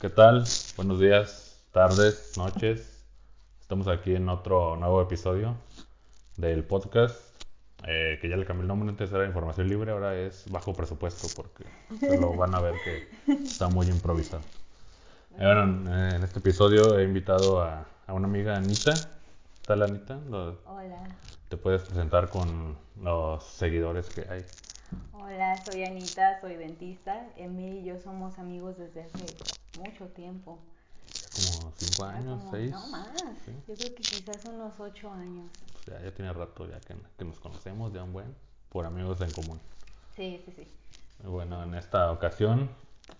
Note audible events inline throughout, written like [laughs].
¿Qué tal? Buenos días, tardes, noches. Estamos aquí en otro nuevo episodio del podcast, eh, que ya le cambié el nombre, antes era Información Libre, ahora es Bajo Presupuesto, porque se lo van a ver que está muy improvisado. Eh, bueno, eh, en este episodio he invitado a, a una amiga, Anita. ¿Qué tal, Anita? Lo- Hola, te puedes presentar con los seguidores que hay. hola, soy Anita, soy dentista. Emily y yo somos amigos desde hace mucho tiempo. Como cinco Ya años, como- seis. No más, Sí. yo creo que quizás unos ocho años. Pues ya, ya tiene rato ya que, que nos conocemos, ya un buen, por amigos en común. Sí, sí, sí. Bueno, en esta ocasión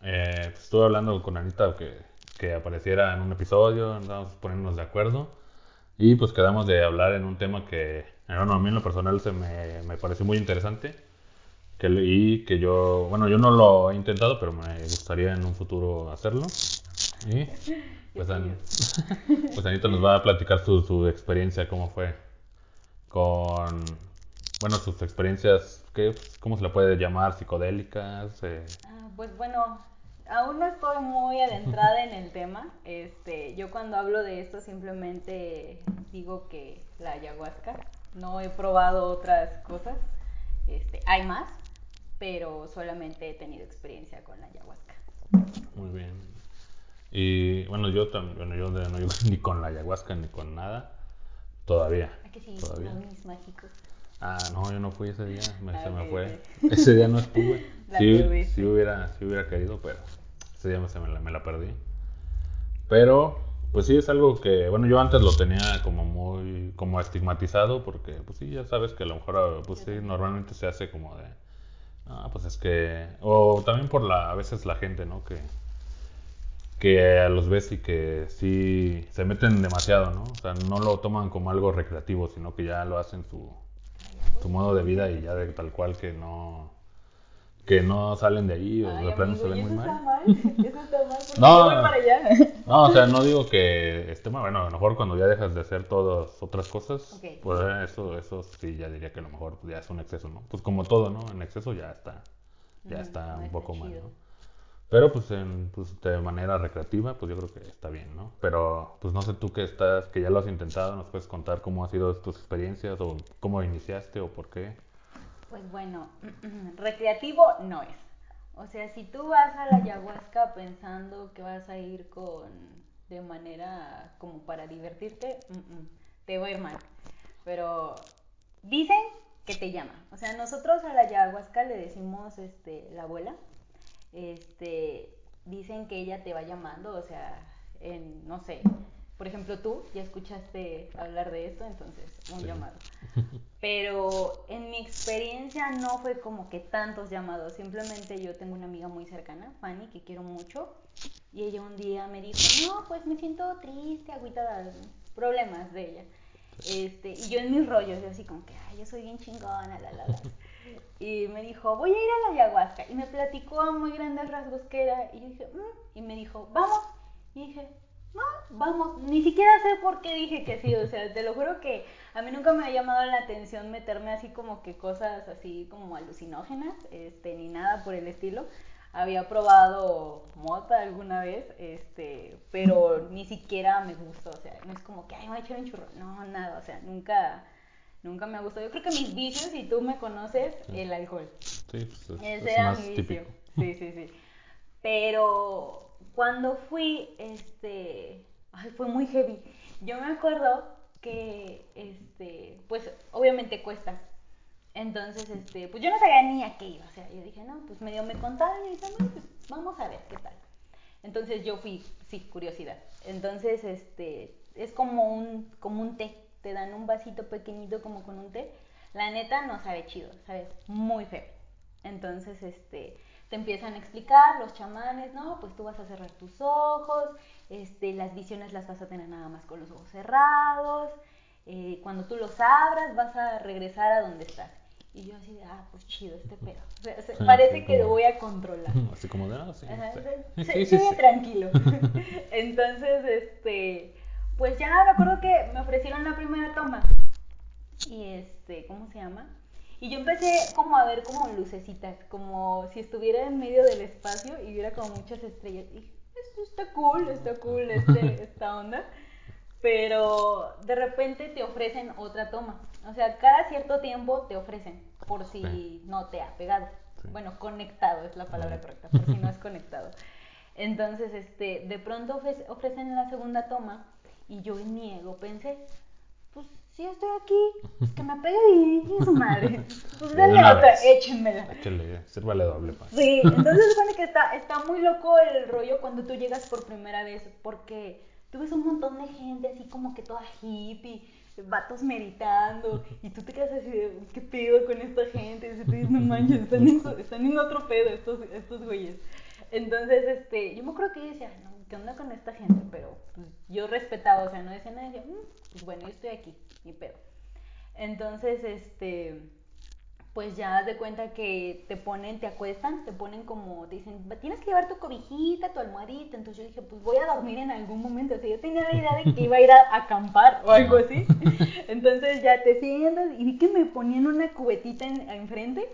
eh, pues, estuve hablando con Anita que, que apareciera en un episodio, andábamos poniéndonos de acuerdo y pues quedamos de hablar en un tema que, eh, bueno, a mí en lo personal se me, me pareció muy interesante que, y que yo, bueno, yo no lo he intentado, pero me gustaría en un futuro hacerlo. Y pues, An- [laughs] pues Anita nos va a platicar su, su experiencia, cómo fue con, bueno, sus experiencias, ¿qué, ¿cómo se le puede llamar? Psicodélicas. eh, Ah, pues bueno, aún no estoy muy adentrada en el tema. Este, yo cuando hablo de esto simplemente digo que la ayahuasca. No he probado otras cosas. Este, hay más, pero solamente he tenido experiencia con la ayahuasca. Muy bien. Y bueno, yo también, bueno, yo no llego [laughs] ni con la ayahuasca ni con nada. Todavía. ¿A que sí? Todavía. Mis mágicos. Ah, no, yo no fui ese día, me, Ah, se me fue. [laughs] Ese día no estuve. [laughs] Sí, sí hubiera, sí hubiera querido, pero ese día me, se me, la, me la perdí. Pero, pues sí es algo que, bueno, yo antes lo tenía como muy, como estigmatizado, porque, pues sí, ya sabes que a lo mejor, ah, pues sí, normalmente se hace como de, ah, pues es que, o también por la, a veces la gente, ¿no? Que, que a los ves y que sí se meten demasiado, ¿no? O sea, no lo toman como algo recreativo, sino que ya lo hacen su, su modo de vida y ya de tal cual que no que no salen de ahí o Ay, de plano se ven ¿y muy eso está mal. mal? [laughs] Eso está mal porque No. yo voy para allá. No, o sea, no digo que esté mal, bueno, a lo mejor cuando ya dejas de hacer todas otras cosas, pues eh, eso eso sí ya diría que a lo mejor ya es un exceso, ¿no? Pues como todo, ¿no? En exceso ya está ya está no un poco mal. ¿no? Pero pues, en, pues de manera recreativa, pues yo creo que está bien, ¿no? Pero pues no sé tú que estás, que ya lo has intentado, nos puedes contar cómo han sido tus experiencias o cómo iniciaste o por qué. Pues bueno, [clears throat] recreativo no es. O sea, si tú vas a la ayahuasca pensando que vas a ir con de manera como para divertirte, te va a ir mal. Pero dicen que te llama. O sea, nosotros a la ayahuasca le decimos este la abuela. Este, dicen que ella te va llamando, o sea, en no sé, por ejemplo, tú ya escuchaste hablar de esto, entonces un Sí. llamado. [laughs] Pero en mi experiencia no fue como que tantos llamados. Simplemente yo tengo una amiga muy cercana, Fanny, que quiero mucho. Y ella un día me dijo, no, pues me siento triste, agüitada, problemas de ella. Este, y yo en mis rollos, yo así como que, ay, yo soy bien chingona, la, la, la. [laughs] Y me dijo, voy a ir a la ayahuasca. Y me platicó a muy grandes rasgos que era. Y yo dije, "Mm". y me dijo, vamos. Y dije, no, vamos. Ni siquiera sé por qué dije que sí. O sea, te lo juro que a mí nunca me ha llamado la atención meterme así como que cosas así como alucinógenas, este, ni nada por el estilo. Había probado mota alguna vez, este, pero ni siquiera me gustó. O sea, no es como que, ay, me voy a echar un churro. No, nada. O sea, nunca, nunca me ha gustado. Yo creo que mis vicios, si tú me conoces, el alcohol. Sí, pues es, Ese es era más mi vicio. típico. Sí, sí, sí. Pero cuando fui, este, ay, fue muy heavy. Yo me acuerdo que, este, pues, obviamente cuesta. Entonces, este, pues yo no sabía ni a qué iba. O sea, yo dije, no, pues medio me contaron y dije, no, pues vamos a ver qué tal. Entonces yo fui, sí, curiosidad. Entonces, este, es como un, como un té. Te dan un vasito pequeñito como con un té. La neta no sabe chido, ¿sabes? Muy feo. Entonces, este, te empiezan a explicar los chamanes, ¿no? Pues tú vas a cerrar tus ojos, este, las visiones las vas a tener nada más con los ojos cerrados. eh, cuando tú los abras, vas a regresar a donde estás. Y yo así de, ah, pues chido, este pedo. O sea, se- Sí, parece sí, que lo voy a controlar. [laughs] Así como de, ah, sí, Ajá, sí. sí. tranquilo. [laughs] [laughs] Entonces, este, pues ya me acuerdo que me ofrecieron la primera toma. Y este, ¿cómo se llama? Y yo empecé como a ver como lucecitas, como si estuviera en medio del espacio y viera como muchas estrellas. Y dije, esto está cool, está cool [laughs] este, esta onda. Pero de repente te ofrecen otra toma. O sea, cada cierto tiempo te ofrecen, por si no te ha pegado. Bueno, conectado es la palabra correcta, por si no [laughs] es conectado. Entonces, este, de pronto ofrecen la segunda toma y yo en mi ego pensé, pues si estoy aquí, pues que me pegue y su madre. [laughs] Pues dale otra, échenmela. Échale, sírvale doble pa. Sí, [laughs] entonces supone que está, está muy loco el rollo cuando tú llegas por primera vez, porque tú ves un montón de gente así como que toda hippie, vatos meditando, [laughs] y tú te quedas así de, ¿qué pedo con esta gente? Y tú dices, no manches, están en, están en otro pedo estos, estos güeyes. Entonces, este, yo me acuerdo que yo decía, no, ¿qué onda con esta gente? Pero pues, yo respetaba, o sea, no decía nada, decía, mm, pues bueno, yo estoy aquí, ni pedo. Entonces, este, pues ya de cuenta que te ponen, te acuestan, te ponen como, te dicen, tienes que llevar tu cobijita, tu almohadita. Entonces yo dije, pues voy a dormir en algún momento. O sea, yo tenía la idea de que iba a ir a, acampar o algo así. [laughs] Entonces ya te sientas y vi que me ponían una cubetita en, enfrente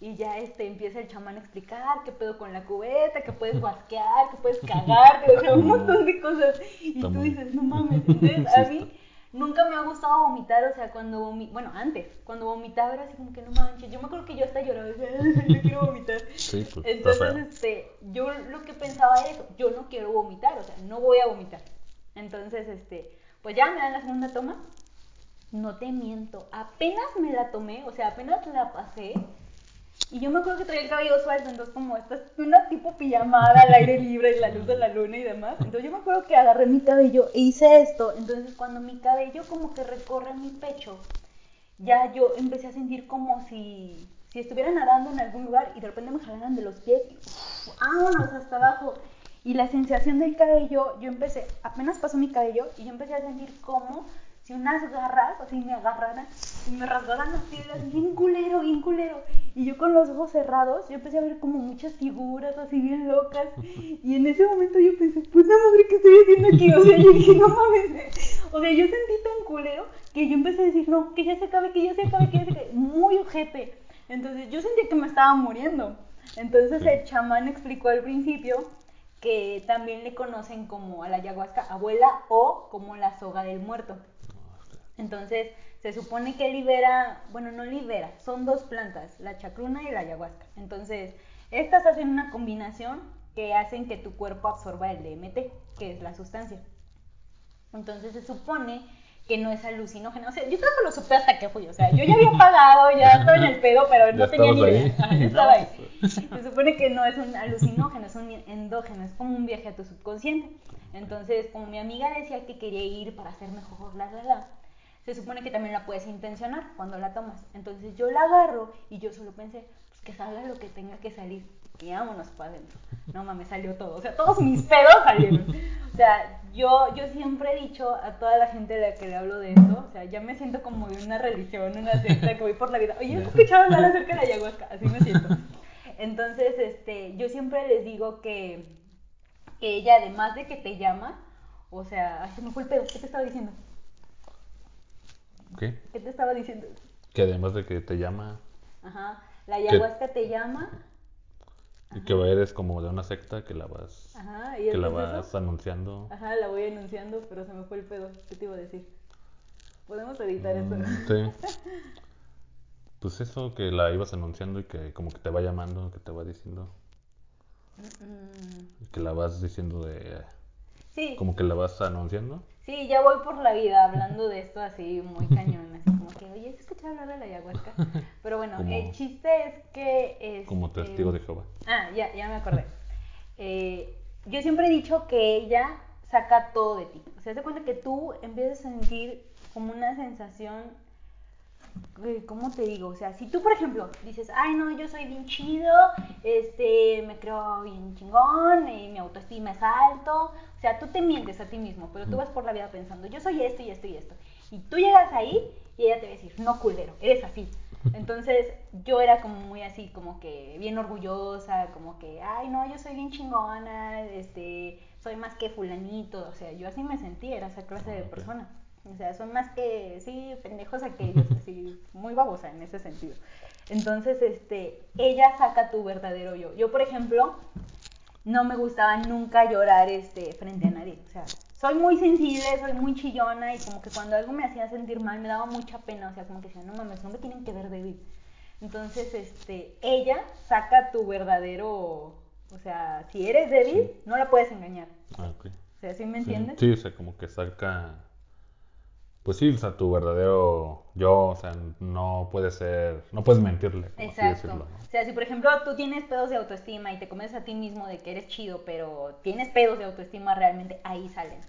y ya este, empieza el chamán a explicar qué pedo con la cubeta, que puedes guasquear, que puedes cagarte, o sea, un montón de cosas. Y tú dices, no mames. [laughs] Entonces, a mí nunca me ha gustado vomitar, o sea, cuando vomitaba, bueno, antes, cuando vomitaba era así como que no manches. Yo me acuerdo que yo hasta lloraba, decía, yo quiero vomitar. Sí, pues, Entonces, este, yo lo que pensaba era eso, yo no quiero vomitar, o sea, no voy a vomitar. Entonces, este, pues ya me dan la segunda toma. No te miento, apenas me la tomé, o sea, apenas la pasé y yo me acuerdo que traía el cabello suelto, entonces como esta es una tipo pijamada al aire libre, la luz de la luna y demás. Entonces yo me acuerdo que agarré mi cabello e hice esto. Entonces cuando mi cabello como que recorre mi pecho, ya yo empecé a sentir como si, si estuviera nadando en algún lugar y de repente me jalaran de los pies, vámonos hasta abajo. Y la sensación del cabello, yo empecé, apenas pasó mi cabello y yo empecé a sentir como si unas garras así me agarraran y me rasgaran las piedras, bien culero, bien culero. Y yo con los ojos cerrados, yo empecé a ver como muchas figuras así bien locas. Y en ese momento yo pensé, puta madre, ¿qué estoy haciendo aquí? O sea, yo dije, no mames. O sea, yo sentí tan culero que yo empecé a decir, no, que ya se acabe, que ya se acabe, que ya se acabe. Muy ojete. Entonces yo sentí que me estaba muriendo. Entonces el chamán explicó al principio que también le conocen como a la ayahuasca abuela o como la soga del muerto. Entonces, se supone que libera, bueno, no libera, son dos plantas, la chacruna y la ayahuasca. Entonces, estas hacen una combinación que hacen que tu cuerpo absorba el DMT, que es la sustancia. Entonces, se supone que no es alucinógeno. O sea, yo creo que lo supe hasta que fui. O sea, yo ya había pagado, ya estaba en el pedo, pero no tenía ni idea. [laughs] estaba ahí. Se supone que no es un alucinógeno, es un endógeno, es como un viaje a tu subconsciente. Entonces, como mi amiga decía que quería ir para hacer mejor la, la, la, se supone que también la puedes intencionar cuando la tomas. Entonces yo la agarro y yo solo pensé, pues que salga lo que tenga que salir. Y vámonos para adentro. No mames, salió todo. O sea, todos mis [laughs] pedos salieron. O sea, yo, yo siempre he dicho a toda la gente a la que le hablo de esto, o sea, ya me siento como de una religión, una secta que voy por la vida. Oye, he escuchado hablar acerca de la ayahuasca, así me siento. Entonces, este, yo siempre les digo que, que ella, además de que te llama, o sea, ay, se me fue el pedo, ¿qué te estaba diciendo? ¿Qué? ¿Qué te estaba diciendo? Que además de que te llama. Ajá. La ayahuasca te llama. Y que eres como de una secta que la vas. Ajá. ¿Y que la vas anunciando. Ajá, la voy anunciando, pero se me fue el pedo. ¿Qué te iba a decir? Podemos editar eso. Mm, sí. [laughs] Pues eso que la ibas anunciando y que como que te va llamando, que te va diciendo. Mm. Que la vas diciendo de. Sí. Como que la vas anunciando. Sí, ya voy por la vida hablando de esto así muy cañón, así como que, oye, ¿has escuchado hablar de la ayahuasca? Pero bueno, el chiste es que... Es, como testigo de Jehová. Ah, ya, ya me acordé. Eh, yo siempre he dicho que ella saca todo de ti. O sea, se cuenta que tú empiezas a sentir como una sensación ¿cómo te digo? O sea, si tú, por ejemplo, dices, ay, no, yo soy bien chido, este, me creo bien chingón, y mi autoestima es alto, o sea, tú te mientes a ti mismo, pero tú vas por la vida pensando, yo soy esto y esto y esto. Y tú llegas ahí y ella te va a decir, no, culero, eres así. Entonces, yo era como muy así, como que bien orgullosa, como que, ay, no, yo soy bien chingona, este, soy más que fulanito, o sea, yo así me sentía, era esa clase de persona. O sea, son más que, sí, pendejos aquellos, [laughs] así, muy babosa en ese sentido. Entonces, este, ella saca tu verdadero yo. Yo, por ejemplo, no me gustaba nunca llorar este, frente a nadie. O sea, soy muy sensible, soy muy chillona y como que cuando algo me hacía sentir mal me daba mucha pena. O sea, como que decía, no mames, no me tienen que ver débil. Entonces, este, ella saca tu verdadero, o sea, si eres débil, no la puedes engañar. Ah, ok. O sea, ¿sí me Sí, entiendes? Sí, o sea, como que saca. Pues sí, o sea, tu verdadero yo, o sea, no puede ser. No puedes mentirle, como así Exacto. decirlo, ¿no? O sea, si por ejemplo tú tienes pedos de autoestima y te comes a ti mismo de que eres chido, pero tienes pedos de autoestima realmente, ahí salen.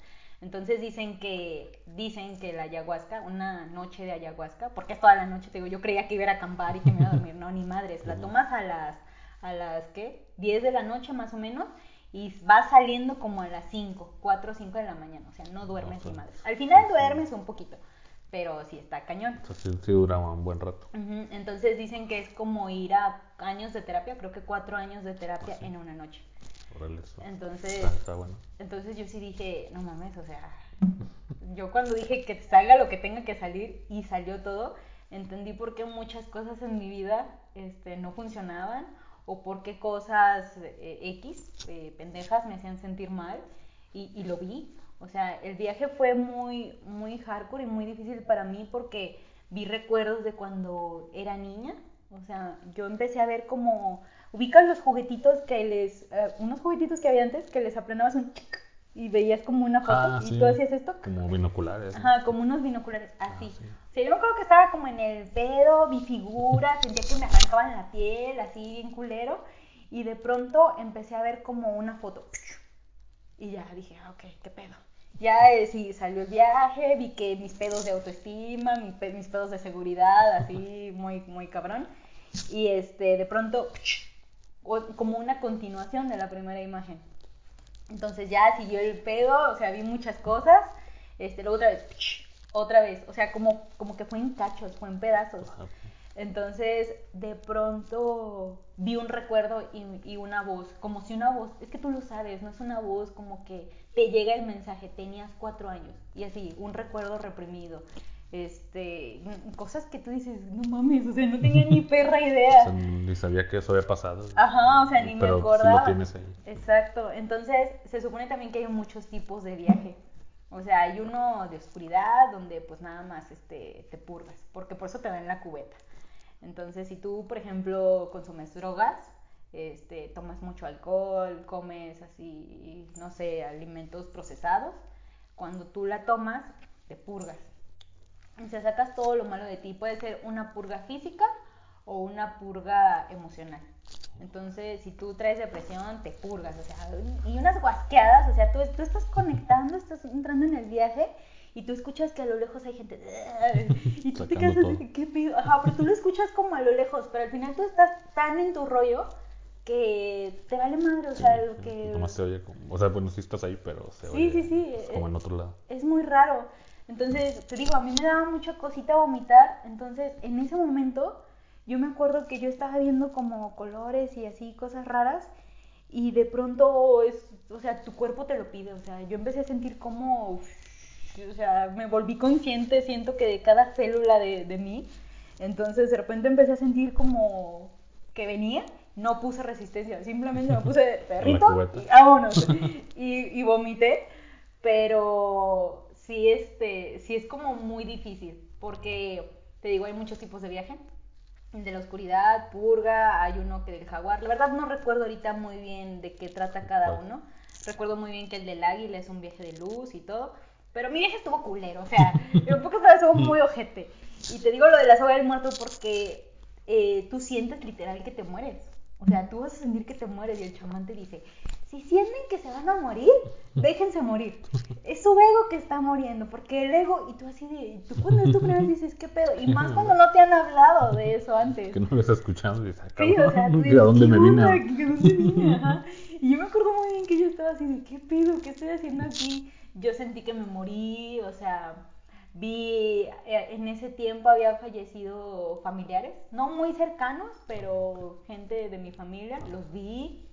Entonces dicen que dicen que la ayahuasca, una noche de ayahuasca, porque es toda la noche, te digo, yo creía que iba a acampar y que me iba a dormir, no, ni madres, la [laughs] tomas a las a las ¿qué? 10 de la noche más o menos y vas saliendo como a las 5, 4 o 5 de la mañana, o sea, no duermes ni madres. Al final duermes un poquito, pero sí está cañón. O sea, sí, sí duraba un buen rato. Ujú, Entonces dicen que es como ir a años de terapia, creo que cuatro años de terapia Ah, sí. en una noche. Órale, eso. Entonces, Está, está bueno. entonces yo sí dije, no mames, o sea, [laughs] yo cuando dije que salga lo que tenga que salir y salió todo, entendí por qué muchas cosas en mi vida este, no funcionaban o por qué cosas eh, X, eh, pendejas, me hacían sentir mal y, y lo vi. O sea, el viaje fue muy, muy hardcore y muy difícil para mí porque vi recuerdos de cuando era niña. O sea, yo empecé a ver como, ubican los juguetitos que les, eh, unos juguetitos que había antes que les aplanabas un y veías como una foto Ah, y sí. tú hacías esto. Como binoculares. ¿no? Ajá, como unos binoculares, así. Ah, sí. O sea, yo me acuerdo que estaba como en el pedo, mi figura, [laughs] sentía que me arrancaban la piel, así bien culero. Y de pronto empecé a ver como una foto. Y ya dije, ah, ok, qué pedo. Ya eh, sí, salió el viaje, vi que mis pedos de autoestima, mi pe- mis pedos de seguridad, así [laughs] muy, muy cabrón. Y este, de pronto, como una continuación de la primera imagen. Entonces ya siguió el pedo, o sea, vi muchas cosas. Este, luego otra vez, otra vez, o sea, como, como que fue en cachos, fue en pedazos. Ajá. Entonces, de pronto vi un recuerdo y, y una voz, como si una voz, es que tú lo sabes, no es una voz como que te llega el mensaje, tenías cuatro años, y así, un recuerdo reprimido. Este, cosas que tú dices, no mames, o sea, no tenía ni [laughs] perra O idea. sea, ni sabía que eso había pasado. Ajá, o sea, ni me acordaba. sí lo tienes ahí. Exacto. Entonces, se supone también que hay muchos tipos de viaje. O sea, hay uno de oscuridad donde pues nada más este te purgas, porque por eso te dan la cubeta. Entonces, si tú, por ejemplo, consumes drogas, este, tomas mucho alcohol, comes así, no sé, alimentos procesados, cuando tú la tomas, te purgas. O sea, sacas todo lo malo de ti. Puede ser una purga física o una purga emocional. Entonces, si tú traes depresión, te purgas, o sea, y unas guasqueadas, o sea, tú, tú estás conectando, estás entrando en el viaje y tú escuchas que a lo lejos hay gente [laughs] y tú te Sacando quedas así, ¿qué pido? Ajá, pero tú lo escuchas como a lo lejos, pero al final tú estás tan en tu rollo que te vale madre, o sea, Sí, lo que... Nomás se oye como. O sea, bueno, sí estás ahí, pero se Sí, oye. sí, sí, pues, como en eh, otro lado. es muy raro. Entonces, te digo, a mí me daba mucha cosita vomitar. Entonces, en ese momento, yo me acuerdo que yo estaba viendo como colores y así, cosas raras. Y de pronto, es, o sea, tu cuerpo te lo pide. O sea, yo empecé a sentir como, o sea, me volví consciente, siento que de cada célula de, de mí. Entonces, de repente empecé a sentir como que venía. No puse resistencia, simplemente me puse [laughs] perrito y vámonos. Y, y vomité pero sí, este, sí es como muy difícil, porque te digo, hay muchos tipos de viaje. De la oscuridad, purga, hay uno que del jaguar. La verdad no recuerdo ahorita muy bien de qué trata cada uno. Recuerdo muy bien que el del águila es un viaje de luz y todo. Pero mi viaje estuvo culero, o sea, [laughs] pocas palabras estuvo muy ojete. Y te digo lo de la soga del muerto porque eh, tú sientes literal que te mueres. O sea, tú vas a sentir que te mueres y el chamán te dice, si sienten que se van a morir, déjense morir. Es su ego que está muriendo, porque el ego, y tú así de, tú cuando es tu primera vez dices, ¿qué pedo? Y más cuando no te han hablado de eso antes. Que no lo estás escuchando y dices, ah, Sí, o sea, [laughs] tú ¿de dices, ¿a dónde ¿qué me vine? onda? ¿Qué- ¿Dónde vine? Ajá. Y yo me acuerdo muy bien que yo estaba así de, ¿qué pedo? ¿Qué estoy haciendo aquí? Yo sentí que me morí, o sea, vi, eh, en ese tiempo había fallecido familiares, no muy cercanos, pero gente de mi familia, los vi,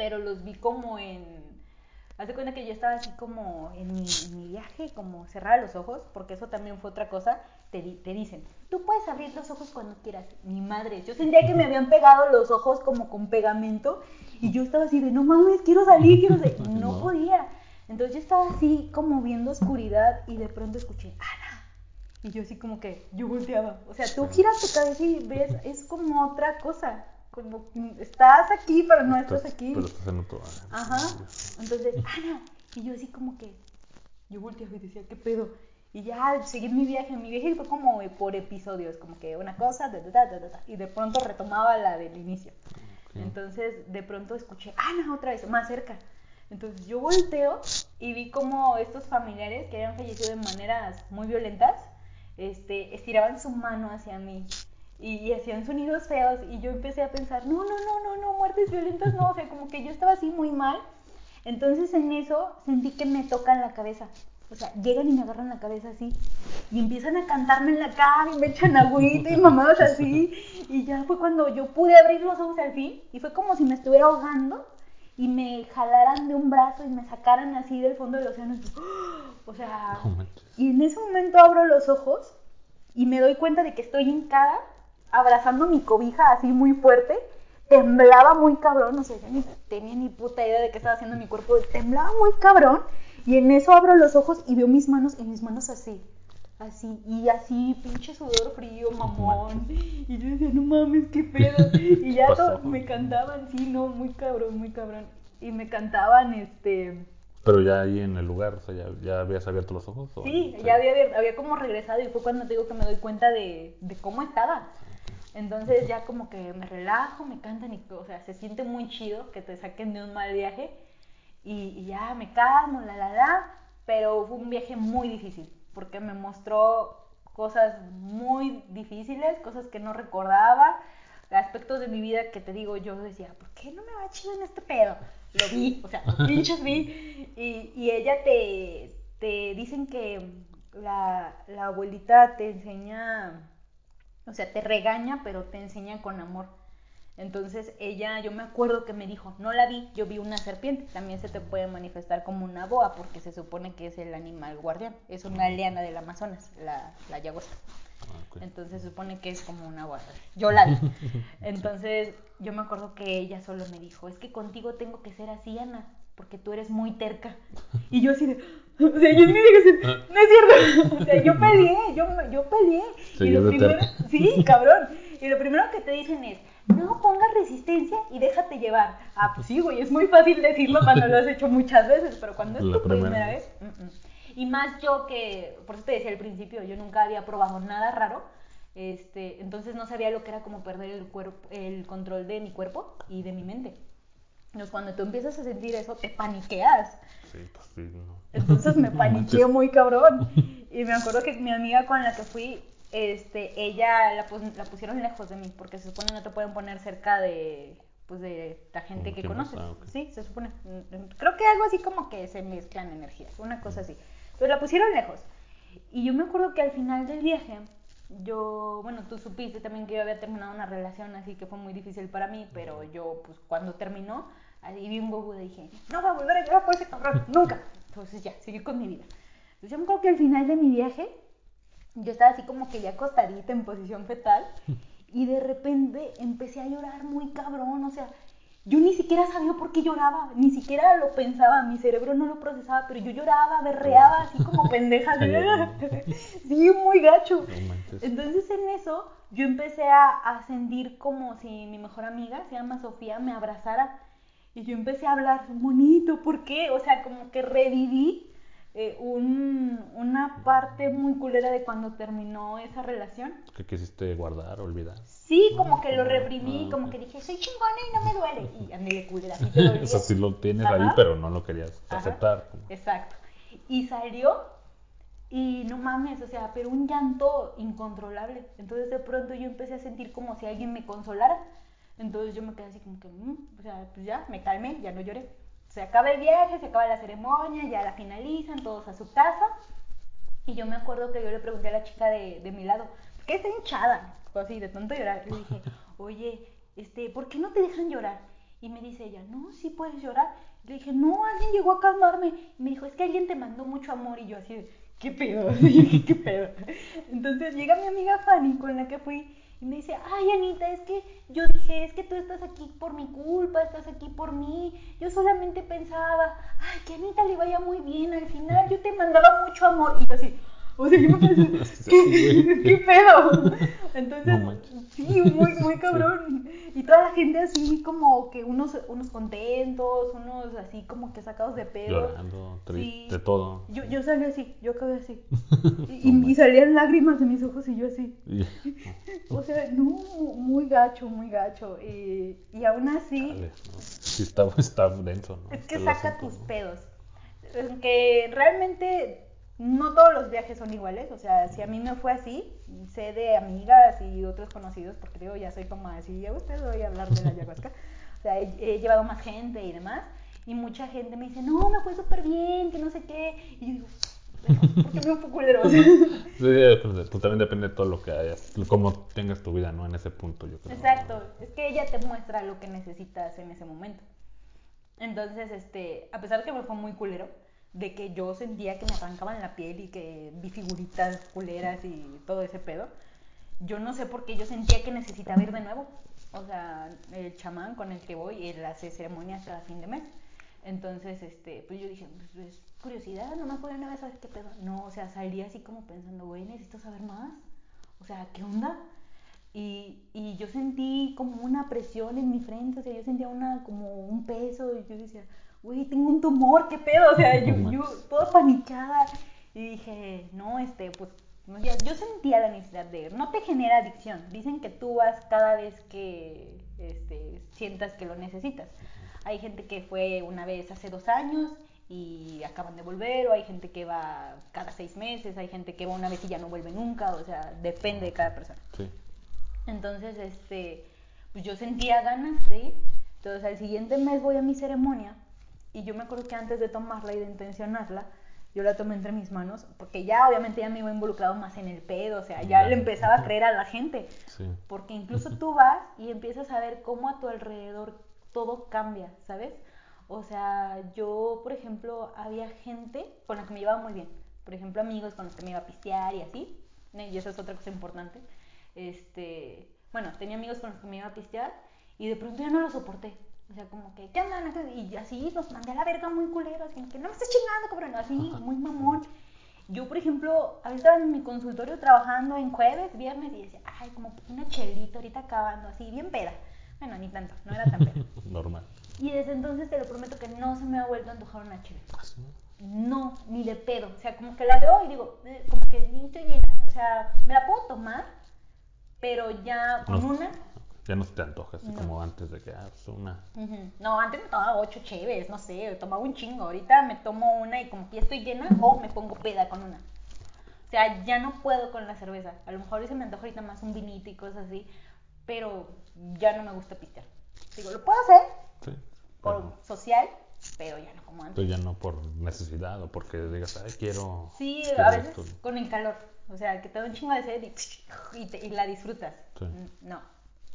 pero los vi como en... Haz de cuenta que yo estaba así como en mi, en mi viaje, como cerrada los ojos, porque eso también fue otra cosa. Te, te dicen, tú puedes abrir los ojos cuando quieras. Mi madre, yo sentía que me habían pegado los ojos como con pegamento Y yo estaba así de, no mames, quiero salir, quiero salir. [laughs] No, No. podía. Entonces yo estaba así como viendo oscuridad y de pronto escuché, Ana. Y yo así como que, yo volteaba. O sea, tú giras tu cabeza y ves, es como otra cosa. Como, estás aquí, pero no estás aquí. Pero estás en otro. ah, Ajá. Entonces, Ana. Y yo así como que, yo volteaba y decía, ¿qué pedo? Y ya seguí mi viaje. Mi viaje fue como por episodios, como que una cosa, ta, ta, ta, y de pronto retomaba la del inicio. Ok. Entonces, de pronto escuché, Ana, otra vez, más cerca. Entonces, yo volteo y vi como estos familiares que habían fallecido de maneras muy violentas, este, estiraban su mano hacia mí y, hacían sonidos feos y yo empecé a pensar, no, no, no, no, no, muertes violentas no, o sea, como que yo estaba así muy mal. Entonces, en eso sentí que me tocan la cabeza. O sea, llegan y me agarran la cabeza así y empiezan a cantarme en la cara y me echan agüita y mamadas así. Y ya fue cuando yo pude abrir los ojos al fin y fue como si me estuviera ahogando y me jalaran de un brazo y me sacaran así del fondo del océano. Yo, O sea, y en ese momento abro los ojos y me doy cuenta de que estoy hincada, abrazando mi cobija así muy fuerte. Temblaba muy cabrón, o sea, yo ni tenía ni puta idea de qué estaba haciendo mi cuerpo. Temblaba muy cabrón. Y en eso abro los ojos y veo mis manos, y mis manos así. Así, y así, pinche sudor frío, mamón. Y yo decía, no mames, qué pedo. Y [laughs] ya pasó? to- me cantaban, sí, no, muy cabrón, muy cabrón. Y me cantaban, este. Pero ya ahí en el lugar, o sea, ya, ya habías abierto los ojos. o- Sí, ya había, había como regresado y fue cuando te digo que me doy cuenta de, de cómo estaba. Entonces ya como que me relajo, me cantan y, o sea, se siente muy chido que te saquen de un mal viaje y, ya me calmo, la, la, la, pero fue un viaje muy difícil porque me mostró cosas muy difíciles, cosas que no recordaba, aspectos de mi vida que te digo, yo decía, ¿por qué no me va chido en este pedo? Lo vi, o sea, lo pinches vi. Y, y ella te, te dicen que la, la abuelita te enseña, o sea, te regaña, pero te enseña con amor. Entonces ella, yo me acuerdo que me dijo, no la vi, yo vi una serpiente, también se te puede manifestar como una boa, porque se supone que es el animal guardián, es una liana del Amazonas, la, la yagosta. Ah. Entonces se supone que es como una guarda. Yo la vi. [laughs] Entonces yo me acuerdo que ella solo me dijo, es que contigo tengo que ser así, Ana, porque tú eres muy terca. Y yo así de, o sea, yo me dije, no es cierto. [laughs] O sea, yo peleé, yo, yo peleé. Sí, y lo primero, sí, cabrón. Y lo primero que te dicen es, no pongas resistencia y déjate llevar. Ah, pues sí, güey, es muy fácil decirlo cuando lo has hecho muchas veces, pero cuando es La tu primera, primera vez, mm, mm. Y más yo que, por eso te decía al principio, yo nunca había probado nada raro. Este, entonces no sabía lo que era como perder el cuerpo, el control de mi cuerpo y de mi mente. Entonces cuando tú empiezas a sentir eso, te paniqueas. Sí, pues sí, no. Entonces me [laughs] manches. muy cabrón. Y me acuerdo que mi amiga con la que fui, este, ella la, pus- la pusieron lejos de mí, porque se supone no te pueden poner cerca de, pues, de la gente que conoces. ah, ok. Sí, se supone. Creo que algo así como que se mezclan energías, una cosa así. Entonces la pusieron lejos. Y yo me acuerdo que al final del viaje, yo, bueno, tú supiste también que yo había terminado una relación, así que fue muy difícil para mí, pero yo, pues cuando terminó, ahí vi un huevo y dije, no voy a volver a llorar por ese cabrón, [laughs] nunca. Entonces ya, seguí con mi vida. Entonces yo me acuerdo que al final de mi viaje, yo estaba así como que ya acostadita en posición fetal [laughs] y de repente empecé a llorar muy cabrón, o sea, yo ni siquiera sabía por qué lloraba, ni siquiera lo pensaba, mi cerebro no lo procesaba, pero yo lloraba, berreaba así como [laughs] pendeja, [laughs] sí, muy gacho. Entonces en eso yo empecé a, a sentir como si mi mejor amiga, se llama Sofía, me abrazara y yo empecé a hablar bonito, ¿por qué? O sea, como que reviví eh, un- una parte muy culera de cuando terminó esa relación. ¿Qué quisiste guardar, olvidar? Sí, como que lo Ah, reprimí, ok. como que dije, soy chingona y no me duele. Y culera, así [laughs] te dolía. O sea, sí lo tienes Ajá. ahí, pero no lo querías Ajá. aceptar. como- Exacto. Y salió y no mames, o sea, pero un llanto incontrolable. Entonces de pronto yo empecé a sentir como si alguien me consolara. Entonces yo me quedé así como que, mm, o sea, pues ya, me calmé, ya no lloré. Se acaba el viaje, se acaba la ceremonia, ya la finalizan, todos a su casa. Y yo me acuerdo que yo le pregunté a la chica de, de mi lado, ¿por qué está hinchada? Así, de tanto llorar. Le dije, oye, este, ¿por qué no te dejan llorar? Y me dice ella, no, sí puedes llorar. Le dije, no, alguien llegó a calmarme. Y me dijo, es que alguien te mandó mucho amor. Y yo así, ¿qué pedo? [laughs] ¿qué pedo? Entonces llega mi amiga Fanny con la que fui Y me dice, ay Anita, es que yo dije, es que tú estás aquí por mi culpa, estás aquí por mí. Yo solamente pensaba, ay, que Anita le vaya muy bien, al final yo te mandaba mucho amor. Y yo así, o sea, yo me pensé, [laughs] ¿qué, [laughs] ¿qué pedo? [laughs] Entonces, sí, muy, muy cabrón. Y toda la gente así como que unos, unos contentos, unos así como que sacados de pedo. Llorando, triste, todo. Yo, yo salí así, yo acabé así. Y, y, salían lágrimas de mis ojos y yo así. o sea, no, muy gacho, muy gacho. Y, y aún así... Sí, está, está denso, ¿no? Es que saca tus pedos. Que realmente no todos los viajes son iguales, o sea, si a mí me fue así, sé de amigas y otros conocidos, porque digo, ya soy como así, a usted voy a hablar de la ayahuasca, o sea, he, llevado más gente y demás, y mucha gente me dice, no, me fue súper bien, que no sé qué, y yo digo, ¿por qué me fue culero? sí, pues, pues, también depende de todo lo que hayas, cómo tengas tu vida, ¿no? En ese punto, yo creo. Exacto, es que ella te muestra lo que necesitas en ese momento. Entonces, este, a pesar de que me fue muy culero, de que yo sentía que me arrancaban la piel y que vi figuritas culeras y todo ese pedo. Yo no sé por qué yo sentía que necesitaba ir de nuevo. O sea, el chamán con el que voy, él hace ceremonias cada fin de mes. Entonces, este, pues yo dije, pues es curiosidad, no me acuerdo una vez a ver qué pedo. No, o sea, salí así como pensando, güey, necesito saber más. O sea, ¿qué onda? Y, y yo sentí como una presión en mi frente, o sea, yo sentía una, como un peso y yo decía, güey, tengo un tumor, qué pedo, o sea, [laughs] yo, yo toda paniqueada. Y dije, no, este, pues, yo sentía la necesidad de ir. No te genera adicción. Dicen que tú vas cada vez que este, sientas que lo necesitas. Hay gente que fue una vez hace dos años y acaban de volver, o hay gente que va cada seis meses, hay gente que va una vez y ya no vuelve nunca, o sea, depende de cada persona. Sí. Entonces, este, pues yo sentía ganas de ir. Entonces, al siguiente mes voy a mi ceremonia y yo me acuerdo que antes de tomarla y de intencionarla, yo la tomé entre mis manos, porque ya obviamente ya me iba involucrado más en el pedo, o sea, ya le empezaba a creer a la gente. Porque incluso tú vas y empiezas a ver cómo a tu alrededor todo cambia, ¿sabes? O sea, yo, por ejemplo, había gente con la que me llevaba muy bien. Por ejemplo, amigos con los que me iba a pistear y así. Y eso es otra cosa importante. Este, bueno, tenía amigos con los que me iba a pistear y de pronto ya no lo soporté. O sea, como que, ¿qué onda? Y así los mandé a la verga muy culeros, como que no me estás chingando, cabrón, así, muy mamón. Yo, por ejemplo, ahorita en mi consultorio trabajando en jueves, viernes, y decía, ay, como una chelita ahorita acabando, así, bien peda. Bueno, ni tanto, no era tan peda. [laughs] Normal. Y desde entonces te lo prometo que no se me ha vuelto a antojar una chela. ¿Ah, no, ni de pedo. O sea, como que la veo y digo, eh, como que ni estoy llena. O sea, me la puedo tomar, pero ya con una ya no se te antoja así como antes de que, ah, pues una. No, antes me tomaba ocho chéves, no sé, tomaba un chingo. Ahorita me tomo una y como que ya estoy llena o me pongo peda con una. O sea, ya no puedo con la cerveza. A lo mejor se me antoja ahorita más un vinito y cosas así, pero ya no me gusta pistear. Digo, lo puedo hacer sí, por social, pero ya no como antes. Pero ya no por necesidad o porque digas, ay, quiero. Sí, a veces con el calor. O sea, que te da un chingo de sed y, y la disfrutas. No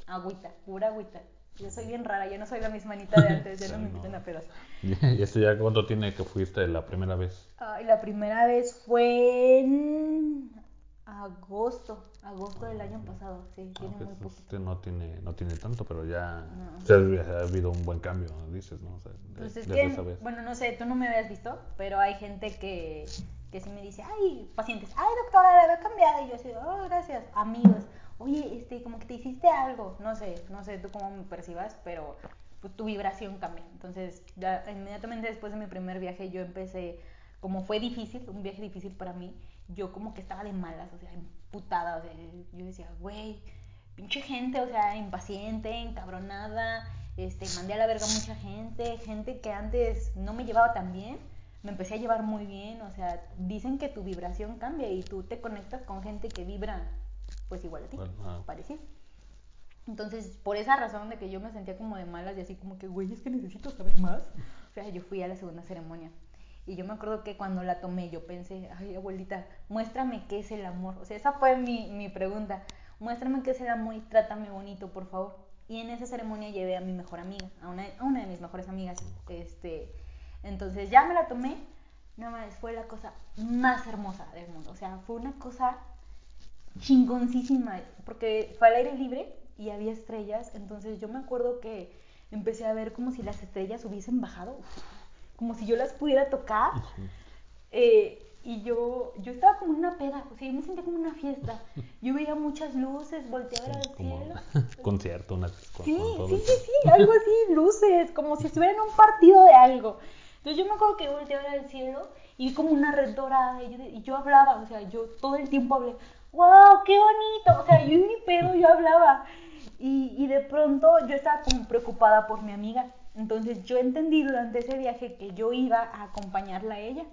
agüita, pura agüita. Yo soy bien rara, yo no soy la misma [laughs] Anita de antes, ya no me invitan a pedos. [laughs] ¿Y esto ya cuánto tiene que fuiste la primera vez? Ay, la primera vez fue en agosto, agosto del año pasado, sí, ah, tiene muy poquito. Este no tiene, no tiene tanto, pero ya ha habido un buen cambio, dices, ¿no? O sea, pues es que, bueno, no sé, tú no me habías visto, pero hay gente que, que sí me dice, ay, pacientes, ay, doctora, la había cambiado, y yo así, oh, gracias, amigos oye, este, como que te hiciste algo, no sé, no sé tú cómo me percibas, pero pues, tu vibración cambia. Entonces, ya, inmediatamente después de mi primer viaje, yo empecé, como fue difícil, un viaje difícil para mí, yo como que estaba de malas, o sea, emputada, o sea, yo decía, güey, pinche gente, o sea, impaciente, encabronada, este, mandé a la verga mucha gente, gente que antes no me llevaba tan bien, me empecé a llevar muy bien, o sea, dicen que tu vibración cambia y tú te conectas con gente que vibra pues igual a ti, parecía. Entonces, por esa razón de que yo me sentía como de malas y así como que, güey, es que necesito saber más. O sea, yo fui a la segunda ceremonia. Y yo me acuerdo que cuando la tomé, yo pensé, ay, abuelita, muéstrame qué es el amor. O sea, esa fue mi, mi pregunta. Muéstrame qué es el amor y trátame bonito, por favor. Y en esa ceremonia llevé a mi mejor amiga, a una, a una de mis mejores amigas. Este, entonces ya me la tomé. No más, fue la cosa más hermosa del mundo. O sea, fue una cosa chingoncísima, porque fue al aire libre y había estrellas, entonces yo me acuerdo que empecé a ver como si las estrellas hubiesen bajado, como si yo las pudiera tocar. Eh, y yo, yo estaba como en una peda, o sea, yo me sentía como una fiesta. [laughs] Yo veía muchas luces, volteaba al cielo. [laughs] concierto, una sí, sí, sí, sí, algo así, luces, como si estuviera en un partido de algo. Entonces yo me acuerdo que volteaba al cielo y como una red dorada y yo, y yo hablaba, o sea, yo todo el tiempo hablé, wow, qué bonito, o sea, yo en mi pedo yo hablaba. Y, y de pronto yo estaba como preocupada por mi amiga. Entonces yo entendí durante ese viaje que yo iba a acompañarla a ella.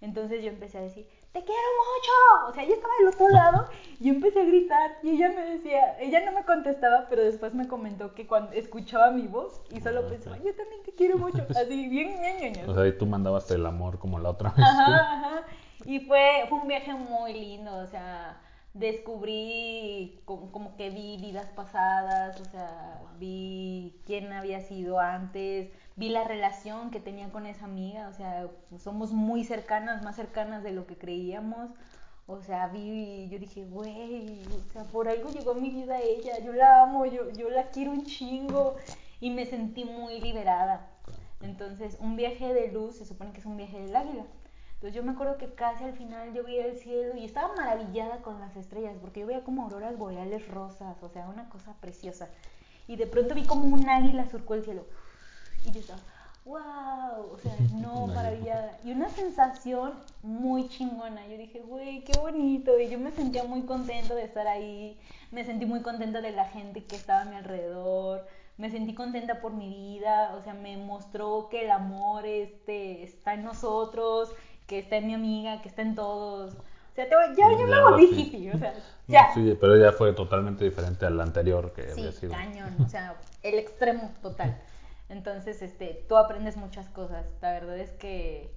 Entonces yo empecé a decir, te quiero mucho. O sea, ella estaba del otro lado y yo empecé a gritar y ella me decía, ella no me contestaba, pero después me comentó que cuando escuchaba mi voz y solo ah, pensaba, yo también te quiero mucho. Así, bien ñañaña. O sea, y tú mandabas el amor como la otra vez. Ajá, ajá. Y fue, fue un viaje muy lindo, o sea, descubrí como, que vi vidas pasadas, o sea, vi quién había sido antes, vi la relación que tenía con esa amiga, o sea, somos muy cercanas, más cercanas de lo que creíamos. O sea, vi, yo dije, güey, o sea, por algo llegó a mi vida ella, yo la amo, yo, yo la quiero un chingo y me sentí muy liberada. Entonces, un viaje de luz se supone que es un viaje del águila. Entonces yo me acuerdo que casi al final yo veía el cielo y estaba maravillada con las estrellas, porque yo veía como auroras boreales rosas, o sea, una cosa preciosa. Y de pronto vi como un águila surcó el cielo. Y yo estaba, wow, o sea, [laughs] no, maravillada. Y una sensación muy chingona. Yo dije, güey, qué bonito. Y yo me sentía muy contenta de estar ahí. Me sentí muy contenta de la gente que estaba a mi alrededor. Me sentí contenta por mi vida. O sea, me mostró que el amor este, está en nosotros que está en mi amiga, que está en todos. O sea, te ya, ya, me volví hippie, o sea, ya. Sí, pero ya fue totalmente diferente al anterior que había sido. cañón, o sea, el extremo total. Entonces, este, tú aprendes muchas cosas. La verdad es que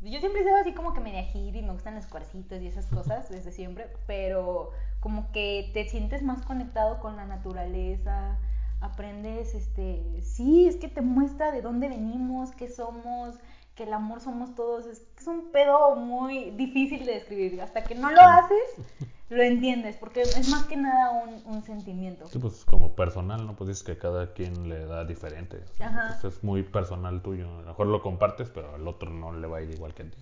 yo siempre he sido así como que media hippie, me gustan los cuarcitos y esas cosas desde siempre, pero como que te sientes más conectado con la naturaleza, aprendes, este, sí, es que te muestra de dónde venimos, qué somos, que el amor somos todos, es, es un pedo muy difícil de describir. Hasta que no lo haces, [laughs] lo entiendes, porque es más que nada un, un sentimiento. Sí, pues como personal, ¿no? Pues dices que cada quien le da diferente. Ajá. Pues, es muy personal tuyo. A lo mejor lo compartes, pero al otro no le va a ir igual que a ti.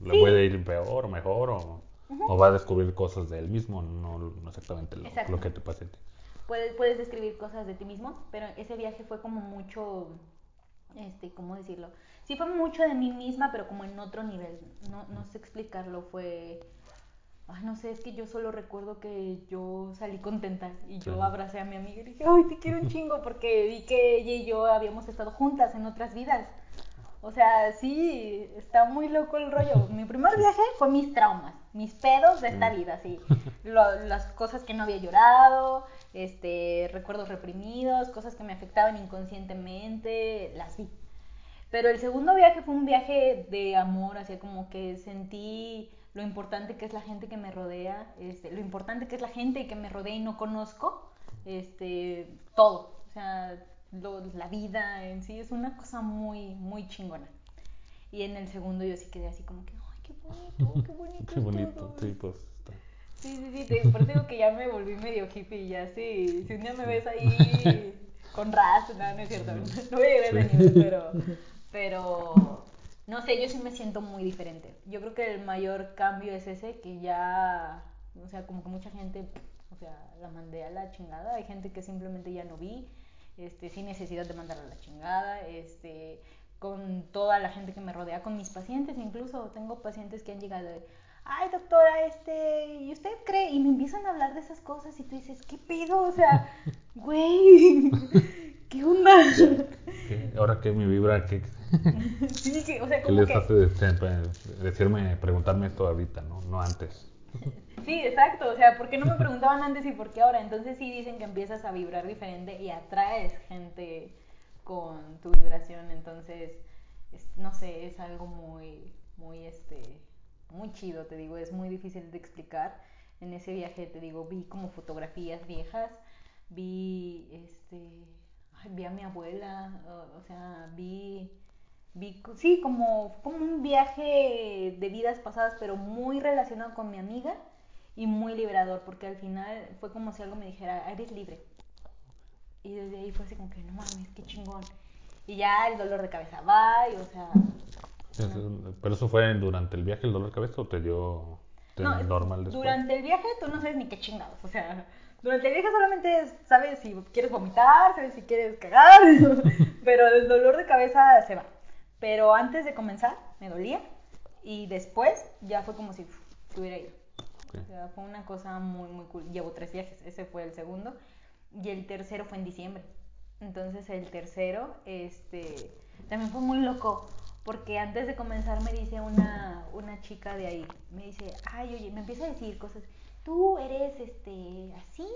Le puede ir peor, mejor, o, o, va a descubrir cosas de él mismo, no, no exactamente lo, lo, que te pasa a ti. Puedes, puedes describir cosas de ti mismo, pero ese viaje fue como mucho, este, ¿cómo decirlo? sí fue mucho de mí misma, pero como en otro nivel. No, no sé explicarlo, fue... Ay, no sé, es que yo solo recuerdo que yo salí contenta y yo abracé a mi amiga y dije, ay, te quiero un chingo, porque vi que ella y yo habíamos estado juntas en otras vidas. O sea, sí, está muy loco el rollo. [laughs] Mi primer viaje fue mis traumas, mis pedos de esta vida, sí. las cosas que no había llorado, este, recuerdos reprimidos, cosas que me afectaban inconscientemente, las vi. Pero el segundo viaje fue un viaje de amor, así como que sentí lo importante que es la gente que me rodea, este, lo importante que es la gente que me rodea y no conozco, este, todo, o sea, la vida en sí es una cosa muy, muy chingona. Y en el segundo yo sí quedé así como que, ay, qué bonito, qué [laughs] bonito. qué bonito, sí, pues. Sí, sí, sí, por eso digo que ya me volví medio hippie y ya sí, si un día me ves ahí [laughs] con ras, no, no es cierto, [laughs] no voy a llegar a ese nivel, pero pero no sé, yo sí me siento muy diferente. Yo creo que el mayor cambio es ese, que ya, o sea, como que mucha gente, o sea, la mandé a la chingada. Hay gente que simplemente ya no vi, este, sin necesidad de mandarla a la chingada, este, con toda la gente que me rodea, con mis pacientes incluso. Tengo pacientes que han llegado de, ay doctora, este, ¿y usted cree? Y me empiezan a hablar de esas cosas y tú dices, ¿qué pedo? O sea, [laughs] güey, [laughs] ¿qué onda? Ahora que mi vibra, ¿qué, [laughs] sí, que, o sea, como ¿Qué les hace decirme, preguntarme esto ahorita, ¿no? No antes. Sí, exacto, o sea, ¿por qué no me preguntaban antes y por qué ahora? Entonces sí dicen que empiezas a vibrar diferente y atraes gente con tu vibración, entonces, no sé, es algo muy, muy, este, muy chido, te digo, es muy difícil de explicar. En ese viaje, te digo, vi como fotografías viejas, vi, este, vi a mi abuela, o sea, vi sí, como, como un viaje de vidas pasadas, pero muy relacionado con mi amiga. y muy liberador, porque al final fue como si algo me dijera, eres libre. Y desde ahí fue así como que, no mames, qué chingón. Y ya el dolor de cabeza va, y o sea... ¿Pero eso fue durante el viaje el dolor de cabeza o te dio no, normal después? Durante el viaje tú no sabes ni qué chingados, o sea... Durante el viaje solamente sabes si quieres vomitar, sabes si quieres cagar, [laughs] pero el dolor de cabeza se va. Pero antes de comenzar me dolía y después ya fue como si se hubiera ido. O sea, fue una cosa muy, muy cool. Llevo tres viajes, ese fue el segundo. Y el tercero fue en diciembre. Entonces el tercero, este, también fue muy loco. Porque antes de comenzar me dice una, una chica de ahí, me dice, ay, oye, me empieza a decir cosas, tú eres, este, así,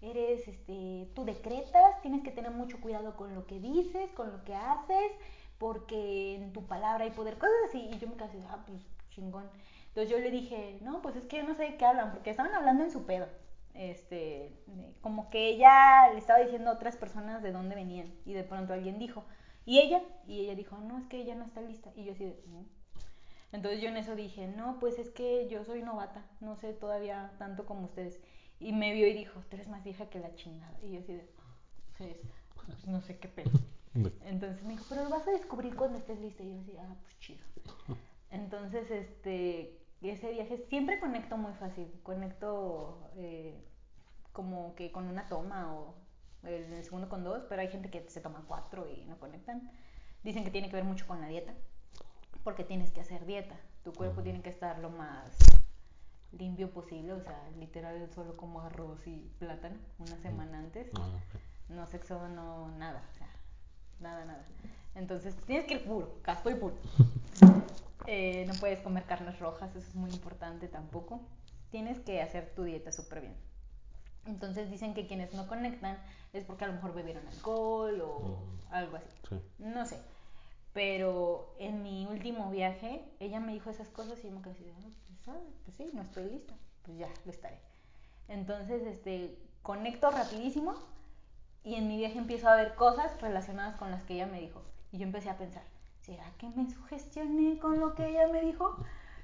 eres, este, tú decretas, tienes que tener mucho cuidado con lo que dices, con lo que haces, porque en tu palabra hay poder, cosas así. Y yo me quedé ah, pues chingón. Entonces yo le dije, no, pues es que yo no sé de qué hablan, porque estaban hablando en su pedo. Este, como que ella le estaba diciendo a otras personas de dónde venían. Y de pronto alguien dijo, ¿y ella? Y ella dijo, no, es que ella no está lista. Y yo así de, Entonces yo en eso dije, no, pues es que yo soy novata, no sé todavía tanto como ustedes. Y me vio y dijo, tú eres más vieja que la chingada. Y yo así de, pues no sé qué pedo. Entonces me dijo, pero lo vas a descubrir cuando estés lista. Y yo así, ah, pues chido. [laughs] Entonces, este, ese viaje siempre conecto muy fácil, conecto eh, como que con una toma o en el segundo con dos, pero hay gente que se toma cuatro y no conectan. Dicen que tiene que ver mucho con la dieta, porque tienes que hacer dieta, tu cuerpo tiene que estar lo más limpio posible, o sea, literal solo como arroz y plátano una semana antes, ah, no sexo, no nada, o sea, nada, nada. Entonces tienes que ir puro, casco y puro. [laughs] Eh, no puedes comer carnes rojas, eso es muy importante tampoco. Tienes que hacer tu dieta súper bien. Entonces dicen que quienes no conectan es porque a lo mejor bebieron alcohol o algo así. No sé. Pero en mi último viaje, ella me dijo esas cosas y yo me quedé así, pues, pues sí, no estoy lista. Pues ya, lo estaré. Entonces, este, conecto rapidísimo y en mi viaje empiezo a ver cosas relacionadas con las que ella me dijo. Y yo empecé a pensar, ¿será que me sugestioné con lo que ella me dijo?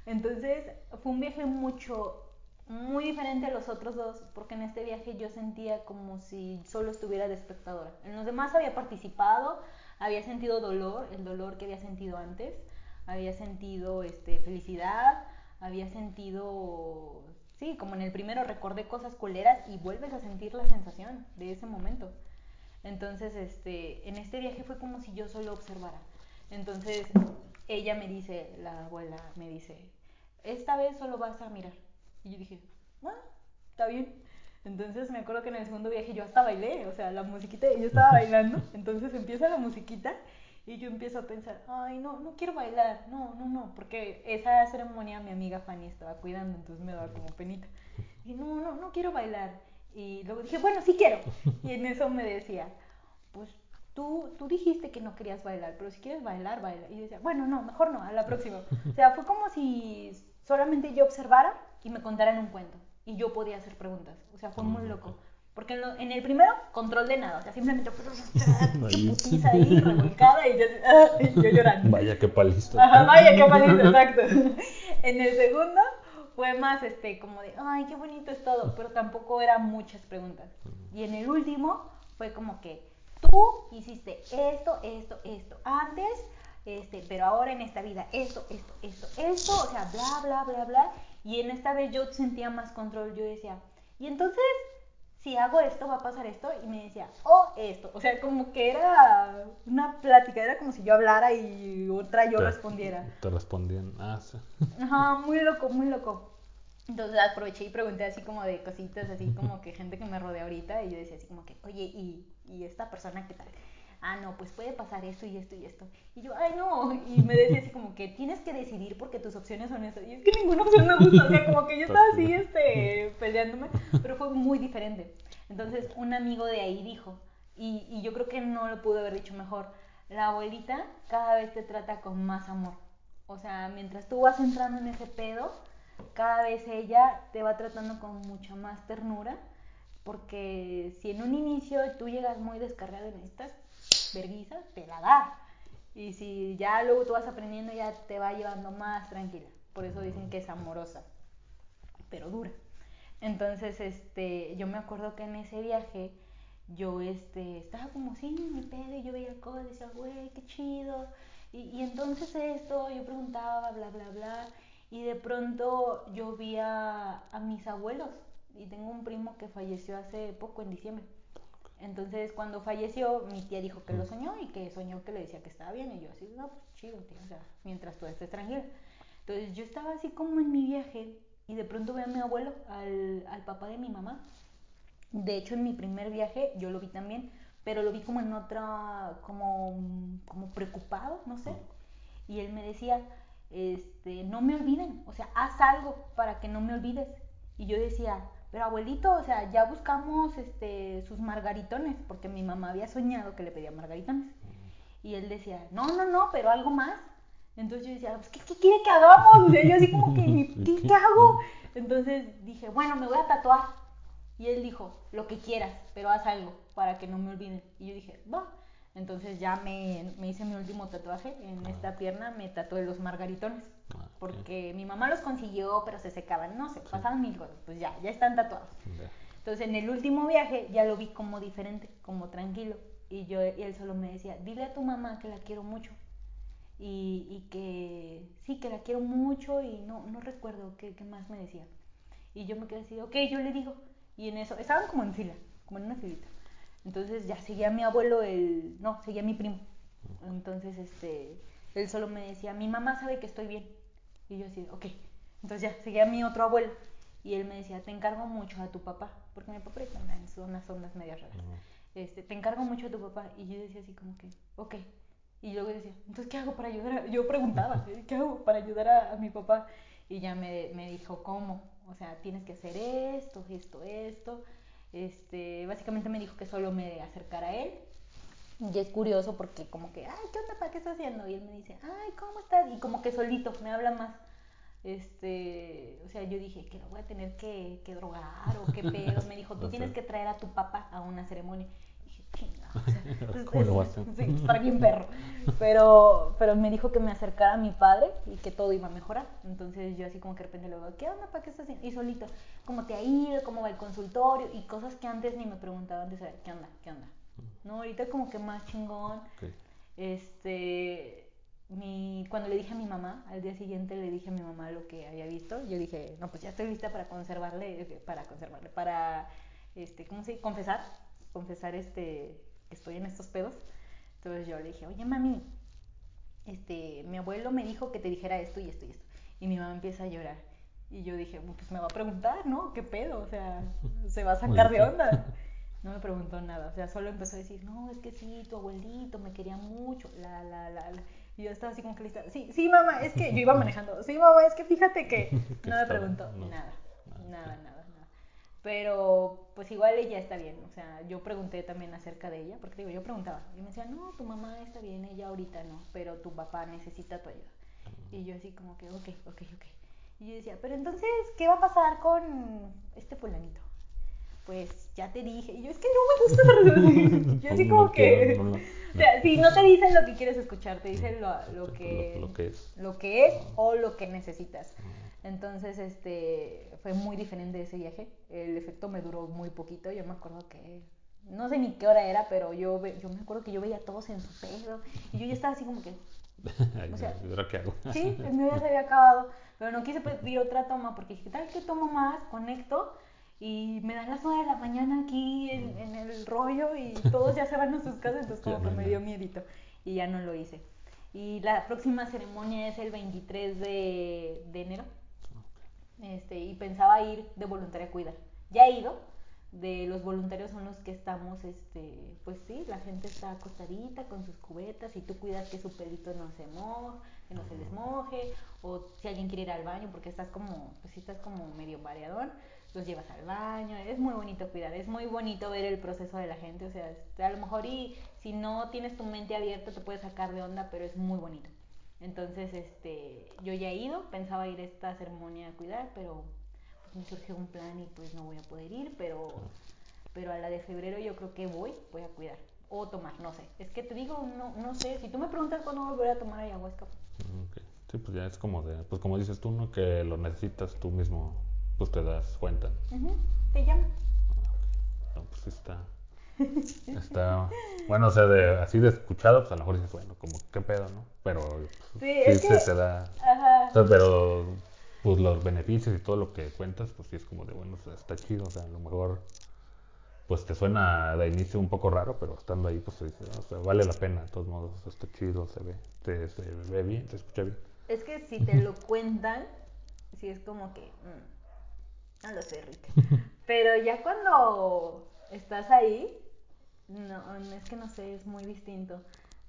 Entonces fue un viaje mucho, muy diferente a los otros dos, porque en este viaje yo sentía como si solo estuviera de espectadora. En los demás había participado, había sentido dolor, el dolor que había sentido antes, había sentido este, felicidad, había sentido, sí, como en el primero recordé cosas culeras y vuelves a sentir la sensación de ese momento. Entonces, este, en este viaje fue como si yo solo observara. Entonces ella me dice, la abuela me dice, esta vez solo vas a mirar. Y yo dije, ah, está bien. Entonces me acuerdo que en el segundo viaje yo hasta bailé, o sea, la musiquita, yo estaba bailando, entonces empieza la musiquita y yo empiezo a pensar, ay, no, no quiero bailar, no, no, no, porque esa ceremonia mi amiga Fanny estaba cuidando, entonces me daba como penita. Y no, no, no quiero bailar. Y luego dije, bueno, sí quiero. [laughs] Y en eso me decía, pues tú, tú dijiste que no querías bailar, pero si quieres bailar, baila. Y yo decía, bueno, no, mejor no, a la próxima. O sea, fue como si solamente yo observara y me contaran un cuento. Y yo podía hacer preguntas. O sea, fue muy loco. Porque en, el primero, control de nada. O sea, simplemente [laughs] putiza ahí, revolcada y yo, [laughs] yo llorando. Vaya qué palisto. vaya qué palisto, exacto. En el segundo fue más este como de, ay, qué bonito es todo. Pero tampoco eran muchas preguntas. Y en el último fue como que tú hiciste esto, esto, esto antes, este, pero ahora en esta vida esto, esto, esto, esto, o sea, bla, bla, bla, bla. Y en esta vez yo sentía más control, yo decía, y entonces, si hago esto, va a pasar esto, y me decía, oh, esto. O sea, como que era una plática, era como si yo hablara y otra yo respondiera. Te respondían, ah, sí. Ajá, muy loco, muy loco. Entonces aproveché y pregunté así como de cositas, así como que gente que me rodea ahorita, y yo decía así como que, oye, ¿y y esta persona qué tal. Ah, no, pues puede pasar esto y esto y esto. Y yo, ay, no. Y me decía así como que tienes que decidir porque tus opciones son estas. Y es que ninguna opción me gusta. O sea, como que yo estaba así, este, peleándome. Pero fue muy diferente. Entonces, un amigo de ahí dijo, y, y yo creo que no lo pude haber dicho mejor, la abuelita cada vez te trata con más amor. O sea, mientras tú vas entrando en ese pedo, cada vez ella te va tratando con mucha más ternura porque si en un inicio tú llegas muy descargado y necesitas vergüenza, te la da. Y si ya luego tú vas aprendiendo, ya te va llevando más tranquila. Por eso dicen que es amorosa, pero dura. Entonces, este, yo me acuerdo que en ese viaje yo este, estaba como en mi pedo y yo veía cosas decía, güey, qué chido. Y, y entonces esto, yo preguntaba, bla, bla, bla. Y de pronto yo vi a mis abuelos. Y tengo un primo que falleció hace poco, en diciembre. Entonces, cuando falleció, mi tía dijo que lo soñó y que soñó que le decía que estaba bien. Y yo así, no, pues chido, tía, o sea, mientras tú estés tranquila. Entonces, yo estaba así como en mi viaje y de pronto veo a mi abuelo, al, al papá de mi mamá. De hecho, en mi primer viaje yo lo vi también, pero lo vi como en otra, como, como preocupado, no sé. Y él me decía, este, no me olviden, o sea, haz algo para que no me olvides. Y yo decía, pero abuelito, o sea, ya buscamos este, sus margaritones, porque mi mamá había soñado que le pedía margaritones. Y él decía, no, no, no, pero algo más. Entonces yo decía, pues, ¿qué, qué quiere que hagamos? O sea, yo así como que, ¿qué, ¿qué hago? Entonces dije, bueno, me voy a tatuar. Y él dijo, lo que quieras, pero haz algo para que no me olviden. Y yo dije, va. Entonces ya me, me hice mi último tatuaje en esta pierna, me tatué los margaritones. Ah. Porque mi mamá los consiguió, pero se secaban, no sé, pasaban mil cosas. Pues ya, ya están tatuados. Ya. Entonces en el último viaje ya lo vi como diferente, como tranquilo. Y yo y él solo me decía, dile a tu mamá que la quiero mucho. Y, y que sí, que la quiero mucho y no, no recuerdo qué, qué más me decía. Y yo me quedé así, ok, yo le digo. Y en eso, estaban como en fila, como en una filita. Entonces ya seguía a mi abuelo, el, no, seguía a mi primo. Entonces, este, él solo me decía, mi mamá sabe que estoy bien. Y yo así, ok. Entonces ya seguía a mi otro abuelo. Y él me decía, te encargo mucho a tu papá. Porque mi papá anda en unas ondas medias raras. Este, te encargo mucho a tu papá. Y yo decía así como que, ok. Y luego decía, entonces, ¿qué hago para ayudar? A... Yo preguntaba, [laughs] ¿eh? ¿qué hago para ayudar a, a mi papá? Y ya me, me dijo, ¿cómo? O sea, tienes que hacer esto, esto, esto. Este, básicamente me dijo que solo me acercara a él. Y es curioso porque como que, ay, ¿qué onda? ¿Para qué estás haciendo? Y él me dice, ay, ¿cómo estás? Y como que solito me habla más. Este, o sea, yo dije, que lo voy a tener que, que drogar o qué pedo. Me dijo, [laughs] tú O tienes sea. que traer a tu papá a una ceremonia. Y dije, chinga, o sea, [laughs] es- ¿Cómo lo vas a hacer? Sí, está bien perro. Pero, pero me dijo que me acercara a mi padre y que todo iba a mejorar. Entonces yo así como que de repente le digo, ¿qué onda? ¿Para qué estás haciendo? Y solito, ¿cómo te ha ido? ¿Cómo va el consultorio? Y cosas que antes ni me preguntaban de saber, ¿qué onda? ¿Qué onda? No, ahorita como que más chingón. Ok. Este, mi, cuando le dije a mi mamá, al día siguiente le dije a mi mamá lo que había visto. Yo dije, no, pues ya estoy lista para conservarle, eh, para conservarle, para, este, ¿cómo se dice? Confesar, confesar este, que estoy en estos pedos. Entonces yo le dije, oye mami, este, mi abuelo me dijo que te dijera esto y esto y esto. Y mi mamá empieza a llorar. Y yo dije, pues me va a preguntar, ¿no? ¿Qué pedo? O sea, se va a sacar de onda. [laughs] No me preguntó nada, o sea, solo empezó a decir, no, es que sí, tu abuelito me quería mucho, la, la, la, la. Y yo estaba así como que lista, sí, sí, mamá, es que yo iba [laughs] manejando, sí, mamá, es que fíjate que [laughs] no me preguntó no. nada, Ah, nada, nada, nada. Pero, pues igual ella está bien, o sea, yo pregunté también acerca de ella, porque digo, yo preguntaba, y me decía, no, tu mamá está bien, ella ahorita no, pero tu papá necesita tu ayuda. Y yo así como que, ok, ok, ok. Y yo decía, pero entonces, ¿qué va a pasar con este fulanito? Pues ya te dije. Y yo, es que no me gusta. [laughs] yo así como que... quiero, no, no. O sea, si no te dicen lo que quieres escuchar, te dicen lo, lo que... Lo- lo que es. Lo que es o lo que necesitas. Entonces, este, fue muy diferente ese viaje. El efecto me duró muy poquito. Yo me acuerdo que, no sé ni qué hora era, pero yo, yo me acuerdo que yo veía a todos en su pedo. Y yo ya estaba así como que, [laughs] O sea, ¿y ahora qué hago? Sí, el mío ya se había acabado, pero no quise pedir otra toma porque dije, tal que tomo más, conecto y me dan las 9 de la mañana aquí en, en el rollo y todos ya se van a sus casas, entonces [laughs] como que me dio miedito y ya no lo hice. Y la próxima ceremonia es el 23 de, de enero. Este, y pensaba ir de voluntaria a cuidar. Ya he ido, de los voluntarios son los que estamos, este, pues sí, la gente está acostadita con sus cubetas y tú cuidas que su pelito no se moje, que no se les moje, o si alguien quiere ir al baño porque estás como, pues sí estás como medio mareadón, los llevas al baño, es muy bonito cuidar, es muy bonito ver el proceso de la gente, o sea, a lo mejor y si no tienes tu mente abierta te puedes sacar de onda, pero es muy bonito. Entonces, este, yo ya he ido, pensaba ir a esta ceremonia a cuidar, pero pues me surgió un plan y pues no voy a poder ir, pero, pero a la de febrero yo creo que voy, voy a cuidar. O tomar, no sé. Es que te digo, no, no sé. Si tú me preguntas cuándo volver a tomar ayahuasca, Ok. Sí, pues ya es como de, pues como dices tú, ¿no? Que lo necesitas tú mismo pues te das cuenta. Ujú, Te llamo. No, pues está. Está. Bueno, o sea, de, así de escuchado, pues a lo mejor dices, bueno, como qué pedo, ¿no? Pero pues, Sí, sí es se que- te da. Ajá. O sea, pero pues los beneficios y todo lo que cuentas, pues sí es como de, bueno, o sea, está chido, o sea, a lo mejor pues te suena de inicio un poco raro, pero estando ahí, pues se dice, o sea, vale la pena, de todos modos, está chido, se ve, te, se ve bien, se escucha bien. Es que si te lo cuentan, sí es como que. mm, [laughs] no lo sé, Rick. Pero ya cuando estás ahí, no, es que no sé, es muy distinto.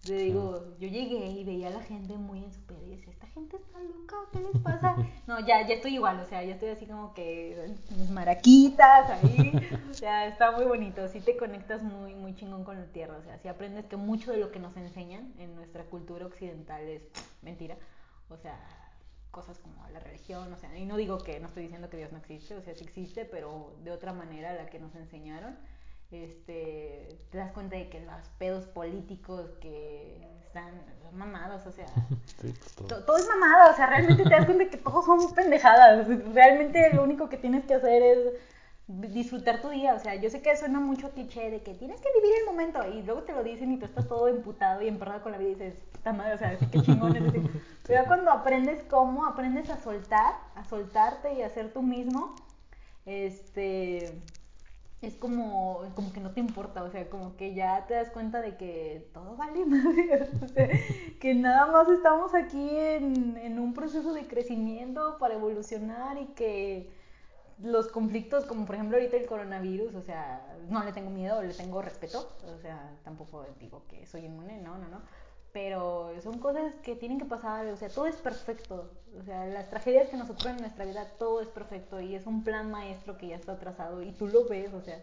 Te digo, yo llegué y veía a la gente muy en su pedo y decía, esta gente está loca, ¿qué les pasa? [laughs] No, ya, ya estoy igual, o sea, ya estoy así como que mis maraquitas ahí, o sea, está muy bonito, sí te conectas muy, muy chingón con la tierra, o sea, sí aprendes que mucho de lo que nos enseñan en nuestra cultura occidental es mentira, o sea, cosas como la religión, o sea, y no digo que no estoy diciendo que Dios no existe, o sea, sí existe, pero de otra manera la que nos enseñaron, este, te das cuenta de que los pedos políticos que están son mamados, o sea, [laughs] Sí, pues todo. to- todo es mamada, o sea, realmente te das cuenta de que todos somos pendejadas, realmente lo único que tienes que hacer es disfrutar tu día, o sea, yo sé que suena mucho cliché de que tienes que vivir el momento y luego te lo dicen y tú estás todo emputado y emperrado con la vida y dices, puta madre, o sea, que chingón es decir, [laughs] pero ya cuando aprendes cómo, aprendes a soltar, a soltarte y a ser tú mismo, este, es como, como que no te importa, o sea, como que ya te das cuenta de que todo vale [laughs] madre, o sea, que nada más estamos aquí en, en un proceso de crecimiento para evolucionar y que los conflictos, como por ejemplo ahorita el coronavirus, o sea, no le tengo miedo, le tengo respeto, o sea, tampoco digo que soy inmune, no, no, no, pero son cosas que tienen que pasar, o sea, todo es perfecto, o sea, las tragedias que nos ocurren en nuestra vida, todo es perfecto y es un plan maestro que ya está trazado y tú lo ves, o sea,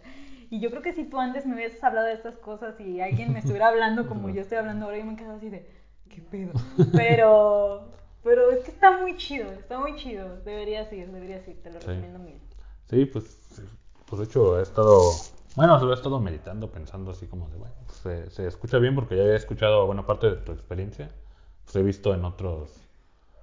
y yo creo que si tú antes me hubieses hablado de estas cosas y alguien me estuviera hablando como yo estoy hablando ahora, yo me quedo así de, ¿qué pedo? Pero, pero es que está muy chido, está muy chido, deberías ir, deberías ir, te lo Sí. recomiendo mil. Sí, pues, pues de hecho he estado, bueno, se lo he estado meditando, pensando así como de, bueno, pues, se, se escucha bien porque ya he escuchado buena parte de tu experiencia, pues he visto en otros,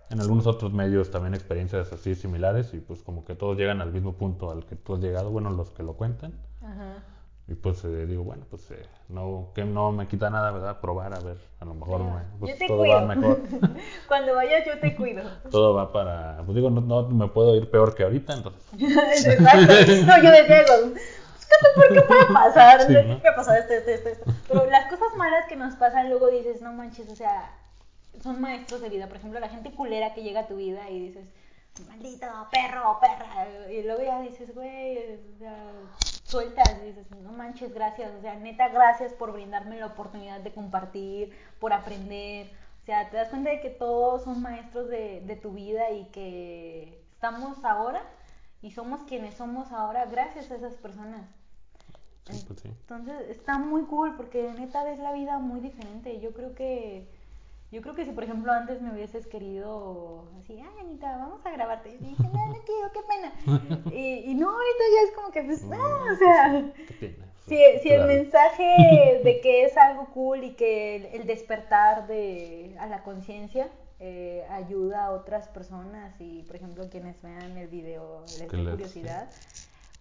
en algunos otros medios también experiencias así similares y pues como que todos llegan al mismo punto al que tú has llegado, bueno, los que lo cuentan, Ajá. Y pues eh, digo, bueno, pues eh, no, que no me quita nada, ¿verdad? Probar, a ver, a lo mejor me, pues, yo te todo cuido. va mejor. [laughs] Cuando vayas yo te cuido. Todo va para, pues digo, no, no me puedo ir peor que ahorita, entonces [laughs] Exacto. No, yo decía, digo, "Es que ¿por qué puede pasar? Sí, ¿no? ¿Qué? Esto, esto, esto, esto. Pero las cosas malas que nos pasan luego dices, no manches, o sea, son maestros de vida. Por ejemplo, la gente culera que llega a tu vida y dices, maldito perro, perra. Y luego ya dices, güey, o sea, sueltas y dices, no manches, gracias. O sea, neta, gracias por brindarme la oportunidad de compartir, por aprender. O sea, te das cuenta de que todos son maestros de, de tu vida y que estamos ahora y somos quienes somos ahora gracias a esas personas. pues. Entonces está muy cool porque neta ves la vida muy diferente. Yo creo que yo creo que si por ejemplo antes me hubieses querido así, ay Anita, vamos a grabarte. Y dije, no, no quiero, qué pena. [laughs] Y, y no, ahorita ya es como que pues, ah, o sea, Qué pena. [laughs] si, si el mensaje [laughs] de que es algo cool y que el, el despertar de, a la conciencia eh, ayuda a otras personas y por ejemplo quienes vean el video les dé curiosidad,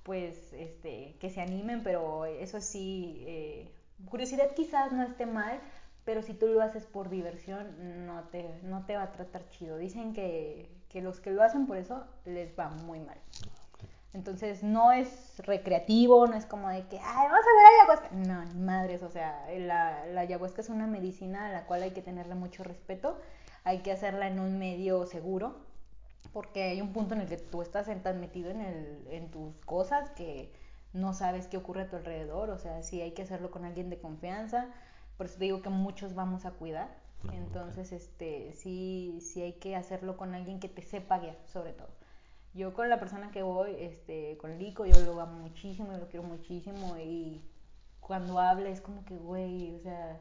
pues este, que se animen, pero eso sí, eh, curiosidad quizás no esté mal, pero si tú lo haces por diversión no te, no te va a tratar chido. Dicen que, que los que lo hacen por eso les va muy mal. Entonces no es recreativo, no es como de que, ay, vamos a ver ayahuasca. No, madres, o sea, la, la ayahuasca es una medicina a la cual hay que tenerle mucho respeto, hay que hacerla en un medio seguro, porque hay un punto en el que tú estás tan metido en, el, en tus cosas que no sabes qué ocurre a tu alrededor, o sea, sí hay que hacerlo con alguien de confianza, por eso te digo que muchos vamos a cuidar, Ah, entonces este, sí, sí hay que hacerlo con alguien que te sepa guiar, sobre todo. Yo con la persona que voy, este, con Lico, yo lo amo muchísimo, yo lo quiero muchísimo y cuando habla es como que, güey, o sea,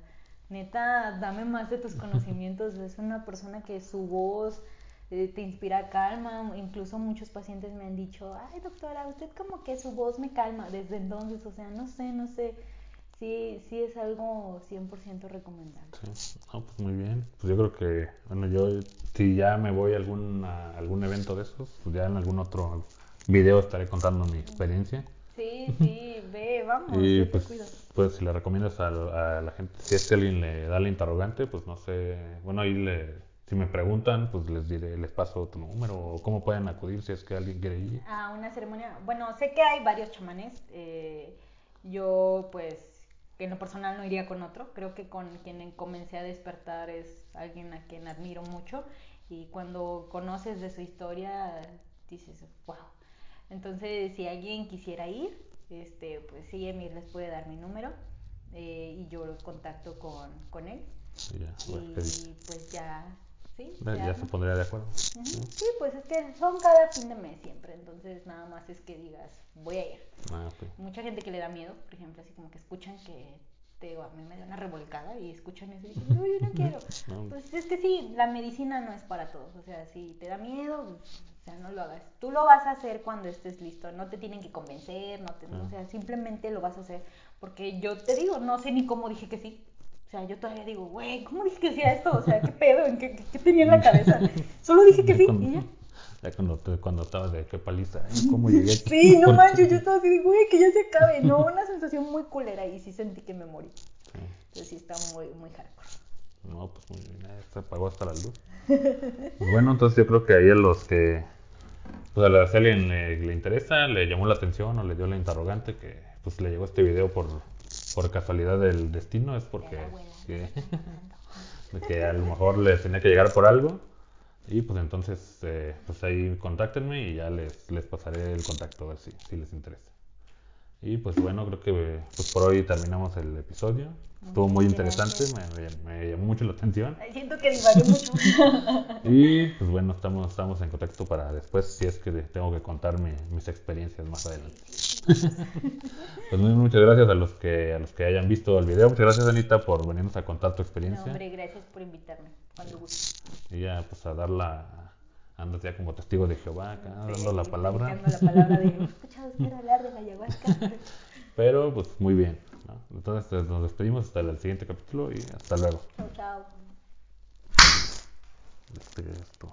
neta, dame más de tus [laughs] conocimientos. Es una persona que su voz eh, te inspira calma. Incluso muchos pacientes me han dicho, ay, doctora, usted como que su voz me calma desde entonces. O sea, no sé, no sé. Sí, sí es algo 100% recomendable. Sí, no, pues muy bien. Pues yo creo que, bueno, yo si ya me voy a algún, a algún evento de esos, pues ya en algún otro, video estaré contando mi experiencia. Sí, sí, ve, vamos. Y te pues, pues si le recomiendas a, a la gente, si es que alguien le da la interrogante, pues no sé, bueno, ahí le, si me preguntan, pues les diré, les paso tu número o cómo pueden acudir si es que alguien quiere ir. a una ceremonia. Bueno, sé que hay varios chamanes. eh, yo, pues, en lo personal no iría con otro. Creo que con quien comencé a despertar es alguien a quien admiro mucho. Y cuando conoces de su historia, dices, wow. Entonces, si alguien quisiera ir, este, pues sí, Emir les puede dar mi número. eh, y yo lo contacto con, con él. Y pues ya, sí. Ya, ya se pondría de acuerdo. Ujú, Sí, pues es que son cada fin de mes siempre, entonces nada más es que digas, voy a ir. Ah, ok. Mucha gente que le da miedo, por ejemplo, así como que escuchan que te digo, a mí me da una revolcada y escuchan eso y dicen, no, yo no [laughs] quiero. No. Pues es que sí, la medicina no es para todos, o sea, si te da miedo, o sea, no lo hagas. Tú lo vas a hacer cuando estés listo, no te tienen que convencer, no te, o sea, simplemente lo vas a hacer. Porque yo te digo, no sé ni cómo dije que sí. O sea, yo todavía digo, güey, ¿cómo dije que sí a esto? O sea, ¿qué pedo? ¿En qué, qué- qué tenía en la cabeza? [laughs] Solo dije que sí cuando, y ya. ya cuando, cuando estaba de qué paliza, ¿eh? ¿cómo llegué? Sí, no manches, yo estaba así de, güey, que ya se acabe. No, una sensación muy culera y sí sentí que me morí. Sí. Entonces sí está muy, muy hardcore. No, pues muy bien, eh, se apagó hasta la luz. Pues bueno, entonces yo creo que ahí a los que, pues a la si alguien le, le interesa, le llamó la atención o le dio la interrogante que pues le llegó este video por, por casualidad del destino, es porque que, [laughs] que a lo mejor les tenía que llegar por algo. Y pues entonces, eh, pues ahí contáctenme y ya les, les pasaré el contacto a ver si, si les interesa. Y pues bueno, creo que pues por hoy terminamos el episodio. Estuvo muy interesante, me, me- me llamó mucho la atención. Siento que divagué mucho. [laughs] Y pues bueno, estamos, estamos en contacto para después, si es que tengo que contar mi- mis experiencias más adelante. [laughs] Pues muy, muchas gracias a los que a los que hayan visto el video. Muchas gracias Anita por venirnos a contar tu No, experiencia. hombre, gracias por invitarme. Cuando gustes. Y ya pues a darla, andas ya como testigo de Jehová acá, dando la palabra. predicando la palabra de, ¿he escuchado usted hablar de la ayahuasca? [laughs] Pero pues muy bien. ¿no? Entonces pues, nos despedimos hasta el siguiente capítulo y hasta luego. Chao, chao. Este, esto.